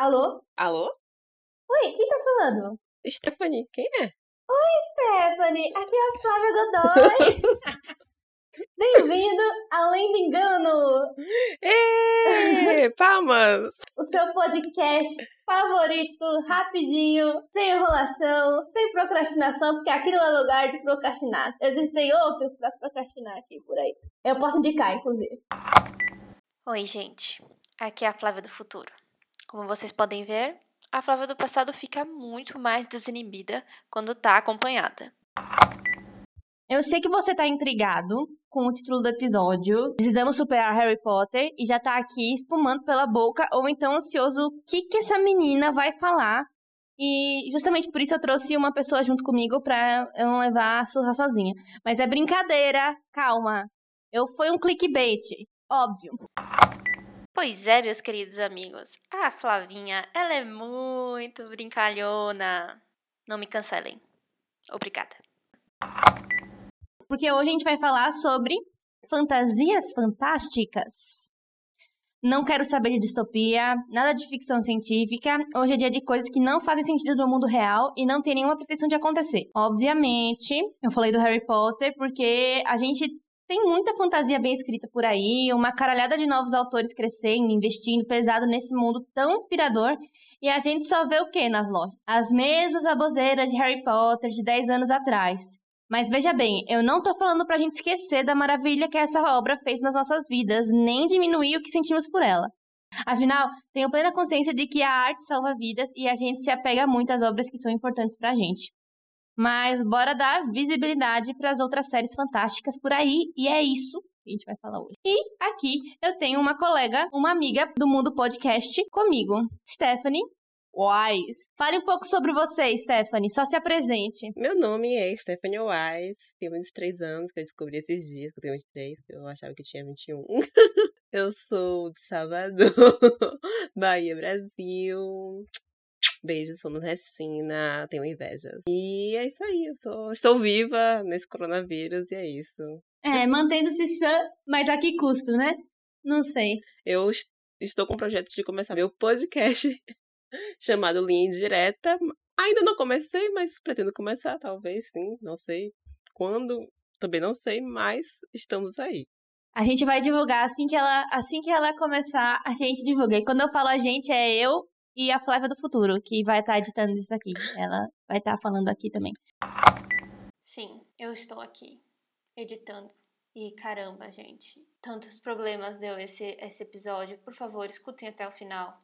Alô? Alô? Oi, quem tá falando? Stephanie, quem é? Oi, Stephanie, aqui é a Flávia Godoy. Bem-vindo Além do Engano, Ê, palmas! o seu podcast favorito, rapidinho, sem enrolação, sem procrastinação, porque aqui não é lugar de procrastinar. Existem outros pra procrastinar aqui por aí. Eu posso indicar, inclusive. Oi, gente. Aqui é a Flávia do futuro. Como vocês podem ver, a Flávia do passado fica muito mais desinibida quando tá acompanhada. Eu sei que você tá intrigado com o título do episódio. Precisamos superar Harry Potter e já tá aqui espumando pela boca ou então ansioso o que que essa menina vai falar. E justamente por isso eu trouxe uma pessoa junto comigo pra eu não levar a surra sozinha. Mas é brincadeira, calma. Eu foi um clickbait, óbvio. Pois é, meus queridos amigos. A Flavinha, ela é muito brincalhona. Não me cancelem. Obrigada. Porque hoje a gente vai falar sobre fantasias fantásticas. Não quero saber de distopia, nada de ficção científica. Hoje é dia de coisas que não fazem sentido no mundo real e não tem nenhuma pretensão de acontecer. Obviamente, eu falei do Harry Potter porque a gente tem muita fantasia bem escrita por aí, uma caralhada de novos autores crescendo, investindo pesado nesse mundo tão inspirador. E a gente só vê o que nas lojas? As mesmas baboseiras de Harry Potter de 10 anos atrás. Mas veja bem, eu não tô falando pra gente esquecer da maravilha que essa obra fez nas nossas vidas, nem diminuir o que sentimos por ela. Afinal, tenho plena consciência de que a arte salva vidas e a gente se apega muito às obras que são importantes pra gente. Mas bora dar visibilidade para as outras séries fantásticas por aí, e é isso que a gente vai falar hoje. E aqui eu tenho uma colega, uma amiga do Mundo Podcast comigo, Stephanie Wise. Fale um pouco sobre você, Stephanie, só se apresente. Meu nome é Stephanie Wise, tenho 23 anos, que eu descobri esses dias que eu tenho 23, que eu achava que eu tinha 21. eu sou de Salvador, Bahia, Brasil. Beijo, sou nordestina, tenho invejas. E é isso aí, eu sou, estou viva nesse coronavírus e é isso. É, mantendo-se sã, mas a que custo, né? Não sei. Eu est- estou com projetos de começar meu podcast chamado Linha Indireta. Ainda não comecei, mas pretendo começar, talvez sim, não sei quando, também não sei, mas estamos aí. A gente vai divulgar assim que ela, assim que ela começar, a gente divulga. E quando eu falo a gente, é eu e a Flávia do Futuro, que vai estar editando isso aqui. Ela vai estar falando aqui também. Sim, eu estou aqui, editando. E caramba, gente, tantos problemas deu esse, esse episódio. Por favor, escutem até o final.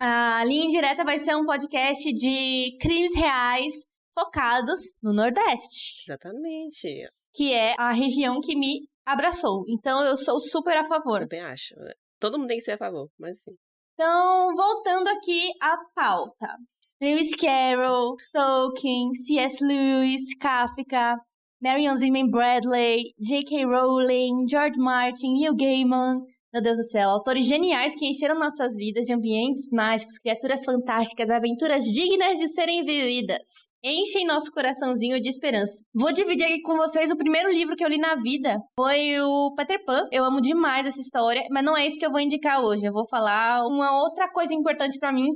A Linha Indireta vai ser um podcast de crimes reais focados no Nordeste, Exatamente. que é a região que me abraçou. Então eu sou super a favor. Também acho. né? Todo mundo tem que ser a favor, mas enfim. Então, voltando aqui à pauta. Lewis Carroll, Tolkien, C.S. Lewis, Kafka, Marion Zimmer Bradley, J.K. Rowling, George Martin, Neil Gaiman. Meu Deus do céu, autores geniais que encheram nossas vidas de ambientes mágicos, criaturas fantásticas, aventuras dignas de serem vividas. Enchem nosso coraçãozinho de esperança. Vou dividir aqui com vocês o primeiro livro que eu li na vida. Foi o Peter Pan. Eu amo demais essa história, mas não é isso que eu vou indicar hoje. Eu vou falar uma outra coisa importante pra mim,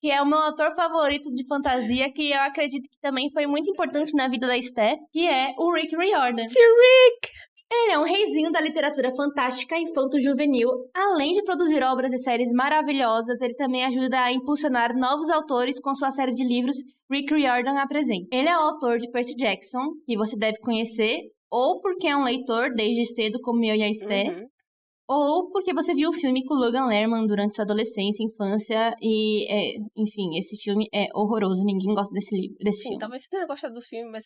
que é o meu autor favorito de fantasia, que eu acredito que também foi muito importante na vida da Esté, que é o Rick Riordan. Rick! Ele é um reizinho da literatura fantástica infanto-juvenil. Além de produzir obras e séries maravilhosas, ele também ajuda a impulsionar novos autores com sua série de livros Rick Riordan Apresenta. Ele é o autor de Percy Jackson, que você deve conhecer, ou porque é um leitor desde cedo, como eu e a Esté, Uhum. ou porque você viu o filme com Logan Lerman durante sua adolescência, infância, e, é, enfim, esse filme é horroroso, ninguém gosta desse, livro, desse Sim, filme. talvez você tenha gostado do filme, mas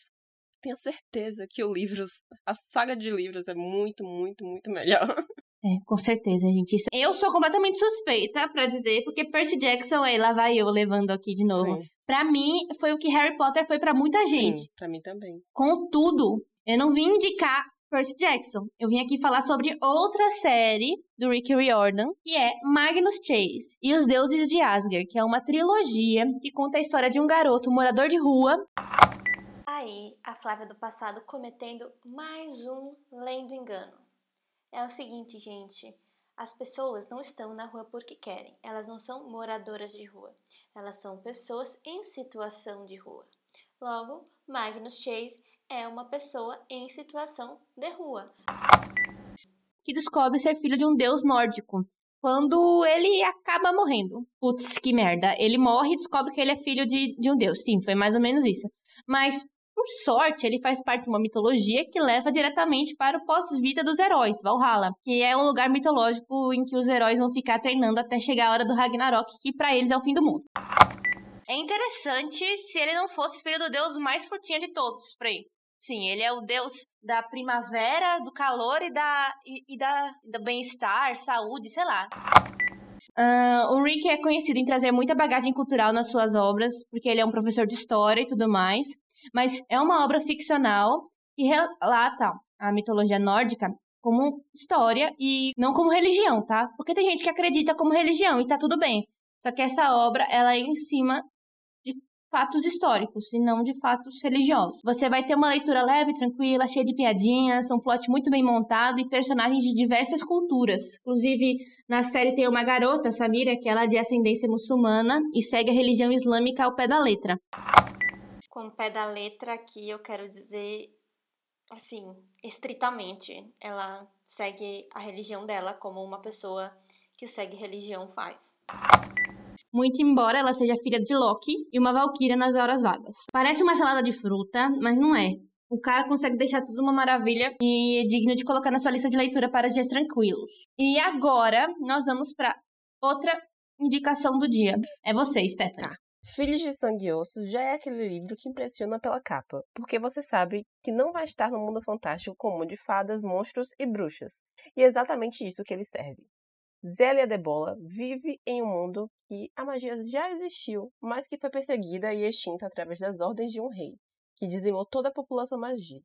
tenho certeza que o livros, a saga de livros é muito, muito, muito melhor. É, com certeza, gente. Isso... Eu sou completamente suspeita pra dizer, porque Percy Jackson, aí lá vai eu levando aqui de novo. Sim, Pra mim, foi o que Harry Potter foi pra muita gente. sim, pra mim também. Contudo, eu não vim indicar Percy Jackson. Eu vim aqui falar sobre outra série do Rick Riordan, que é Magnus Chase e os Deuses de Asgard, que é uma trilogia que conta a história de um garoto morador de rua Aí, a Flávia do passado cometendo mais um lendo engano. É o seguinte, gente. As pessoas não estão na rua porque querem, elas não são moradoras de rua, elas são pessoas em situação de rua. Logo, Magnus Chase é uma pessoa em situação de rua. Que descobre ser filho de um deus nórdico. Quando ele acaba morrendo. Putz, que merda. Ele morre e descobre que ele é filho de, de um deus. Sim, foi mais ou menos isso. Mas por sorte, ele faz parte de uma mitologia que leva diretamente para o pós-vida dos heróis, Valhalla, que é um lugar mitológico em que os heróis vão ficar treinando até chegar a hora do Ragnarok, que para eles é o fim do mundo. É interessante se ele não fosse filho do deus mais frutinha de todos, Frei. Sim, ele é o deus da primavera, do calor e da e, e da, do bem-estar, saúde, sei lá. Uh, o Rick é conhecido em trazer muita bagagem cultural nas suas obras, porque ele é um professor de história e tudo mais mas é uma obra ficcional que relata a mitologia nórdica como história e não como religião, tá? Porque tem gente que acredita como religião e tá tudo bem. Só que essa obra, ela é em cima de fatos históricos e não de fatos religiosos. Você vai ter uma leitura leve, tranquila, cheia de piadinhas, um plot muito bem montado e personagens de diversas culturas. Inclusive, na série tem uma garota, Samira, que ela é de ascendência muçulmana e segue a religião islâmica ao pé da letra com o pé da letra aqui eu quero dizer assim, estritamente. Ela segue a religião dela como uma pessoa que segue religião faz. Muito embora ela seja filha de Loki e uma valquíria nas horas vagas. Parece uma salada de fruta, mas não é. O cara consegue deixar tudo uma maravilha e é digno de colocar na sua lista de leitura para dias tranquilos. E agora nós vamos para outra indicação do dia. É você, Stephanie. Tá. Filhos de Sangue e Osso já é aquele livro que impressiona pela capa, porque você sabe que não vai estar no mundo fantástico comum de fadas, monstros e bruxas. E é exatamente isso que ele serve. Zélia de Bola vive em um mundo que a magia já existiu, mas que foi perseguida e extinta através das ordens de um rei, que dizimou toda a população magia,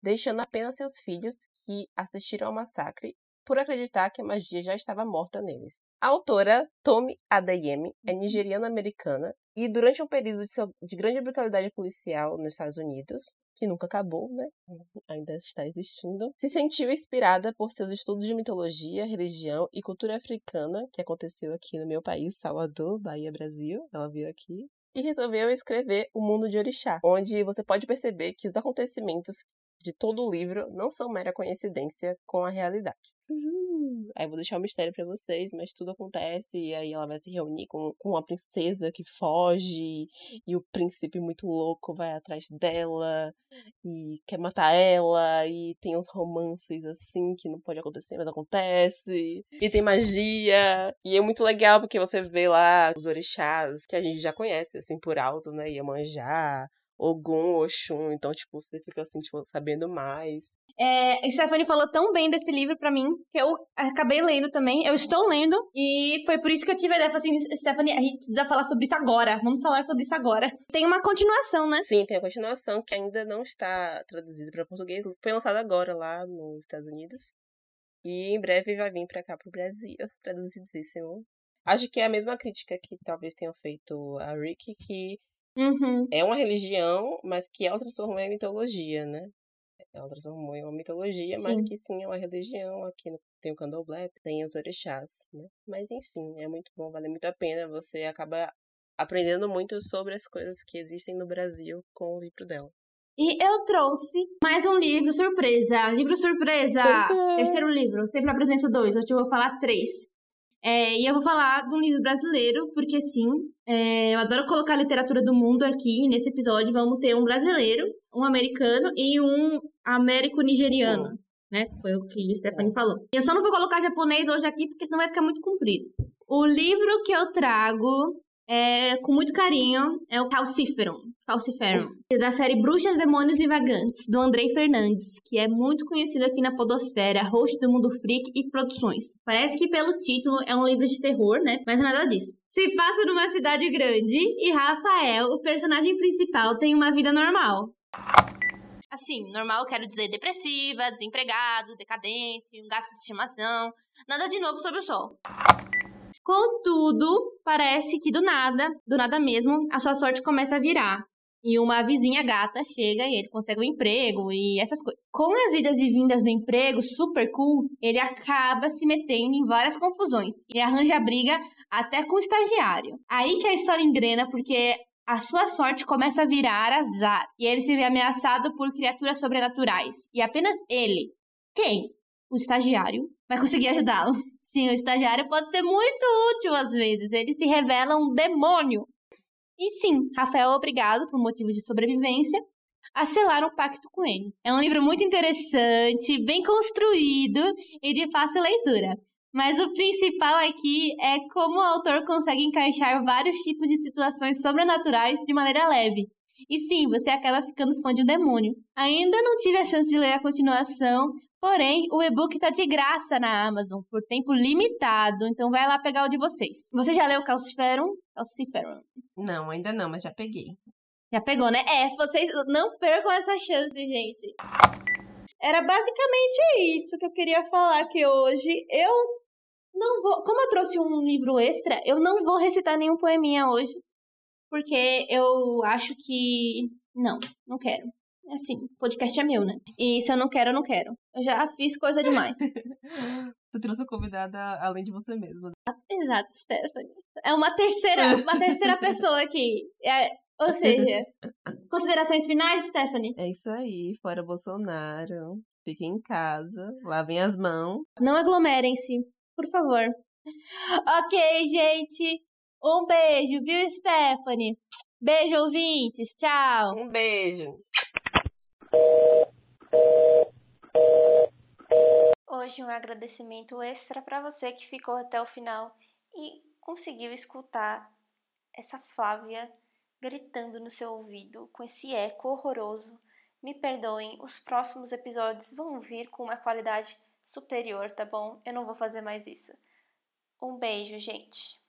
deixando apenas seus filhos que assistiram ao massacre por acreditar que a magia já estava morta neles. A autora Tomi Adeyemi é nigeriana-americana e durante um período de, de, grande brutalidade policial nos Estados Unidos, que nunca acabou, né? Ainda está existindo, se sentiu inspirada por seus estudos de mitologia, religião e cultura africana, que aconteceu aqui no meu país, Salvador, Bahia, Brasil. Ela veio aqui. E resolveu escrever O Mundo de Orixá, onde você pode perceber que os acontecimentos de todo o livro não são mera coincidência com a realidade. Uhum. Aí vou deixar um mistério para vocês, mas tudo acontece e aí ela vai se reunir com, com a princesa que foge e o príncipe muito louco vai atrás dela e quer matar ela e tem uns romances assim que não pode acontecer, mas acontece. E tem magia. E é muito legal porque você vê lá os orixás que a gente já conhece assim por alto, né? Iemanjá, Ogum, Oxum, então, tipo, você fica assim, tipo, sabendo mais. É, Stephanie falou tão bem desse livro para mim que eu acabei lendo também. Eu estou lendo e foi por isso que eu tive a ideia. Assim, Stephanie, a gente precisa falar sobre isso agora. Vamos falar sobre isso agora. Tem uma continuação, né? Sim, tem a continuação que ainda não está traduzida para português. Foi lançada agora lá nos Estados Unidos. E em breve vai vir para cá pro Brasil, traduzidíssimo. Acho que é a mesma crítica que talvez tenham feito a Rick, que uhum. é uma religião, mas que ela transformou em mitologia, né? Ela transformou em uma mitologia, sim. mas que sim é uma religião. Aqui tem o candomblé, tem os orixás, né? Mas enfim, é muito bom, vale muito a pena. Você acaba aprendendo muito sobre as coisas que existem no Brasil com o livro dela. E eu trouxe mais um livro surpresa. Livro surpresa! Terceiro livro. Sempre apresento dois, hoje eu vou falar três. É, e eu vou falar de um livro brasileiro, porque sim, é, eu adoro colocar a literatura do mundo aqui. Nesse episódio vamos ter um brasileiro, um americano e um américo-nigeriano. Né? Foi o que a Stephanie falou. Eu só não vou colocar japonês hoje aqui, porque senão vai ficar muito comprido. O livro que eu trago é, com muito carinho, é o Calciferum. Calciferum. Da série Bruxas, Demônios e Vagantes, do Andrei Fernandes, que é muito conhecido aqui na Podosfera, host do Mundo Freak e Produções. Parece que pelo título é um livro de terror, né? Mas nada disso. Se passa numa cidade grande e Rafael, o personagem principal, tem uma vida normal. Assim, normal quero dizer depressiva, desempregado, decadente, um gato de estimação, nada de novo sobre o sol. Contudo, parece que do nada, do nada mesmo, a sua sorte começa a virar. E uma vizinha gata chega e ele consegue um emprego e essas coisas. Com as idas e vindas do emprego super cool, ele acaba se metendo em várias confusões e arranja briga até com o estagiário. Aí que a história engrena porque a sua sorte começa a virar azar e ele se vê ameaçado por criaturas sobrenaturais. E apenas ele, quem? O estagiário, vai conseguir ajudá-lo. Sim, o estagiário pode ser muito útil às vezes. Ele se revela um demônio e sim, Rafael é obrigado, por motivos de sobrevivência, a selar um pacto com ele. É um livro muito interessante, bem construído e de fácil leitura. Mas o principal aqui é como o autor consegue encaixar vários tipos de situações sobrenaturais de maneira leve. E sim, você acaba ficando fã de um demônio. Ainda não tive a chance de ler a continuação, Porém, o e-book tá de graça na Amazon por tempo limitado, então vai lá pegar o de vocês. Você já leu Calciferum? Calciferum. Não, ainda não, mas já peguei. Já pegou, né? É, vocês não percam essa chance, gente. Era basicamente isso que eu queria falar que hoje eu não vou, como eu trouxe um livro extra, eu não vou recitar nenhum poeminha hoje, porque eu acho que não, não quero assim, podcast é meu, né? E se eu não quero, eu não quero. Eu já fiz coisa demais. Você trouxe a convidada além de você mesma. Exato, Stephanie. É uma terceira, uma terceira pessoa aqui. É, ou seja, considerações finais, Stephanie? É isso aí, fora Bolsonaro. Fiquem em casa, lavem as mãos. Não aglomerem-se, por favor. Ok, gente. Um beijo, viu, Stephanie? Beijo, ouvintes. Tchau. Um beijo. Hoje um agradecimento extra para você que ficou até o final e conseguiu escutar essa Flávia gritando no seu ouvido com esse eco horroroso. Me perdoem, os próximos episódios vão vir com uma qualidade superior, tá bom? Eu não vou fazer mais isso. Um beijo, gente.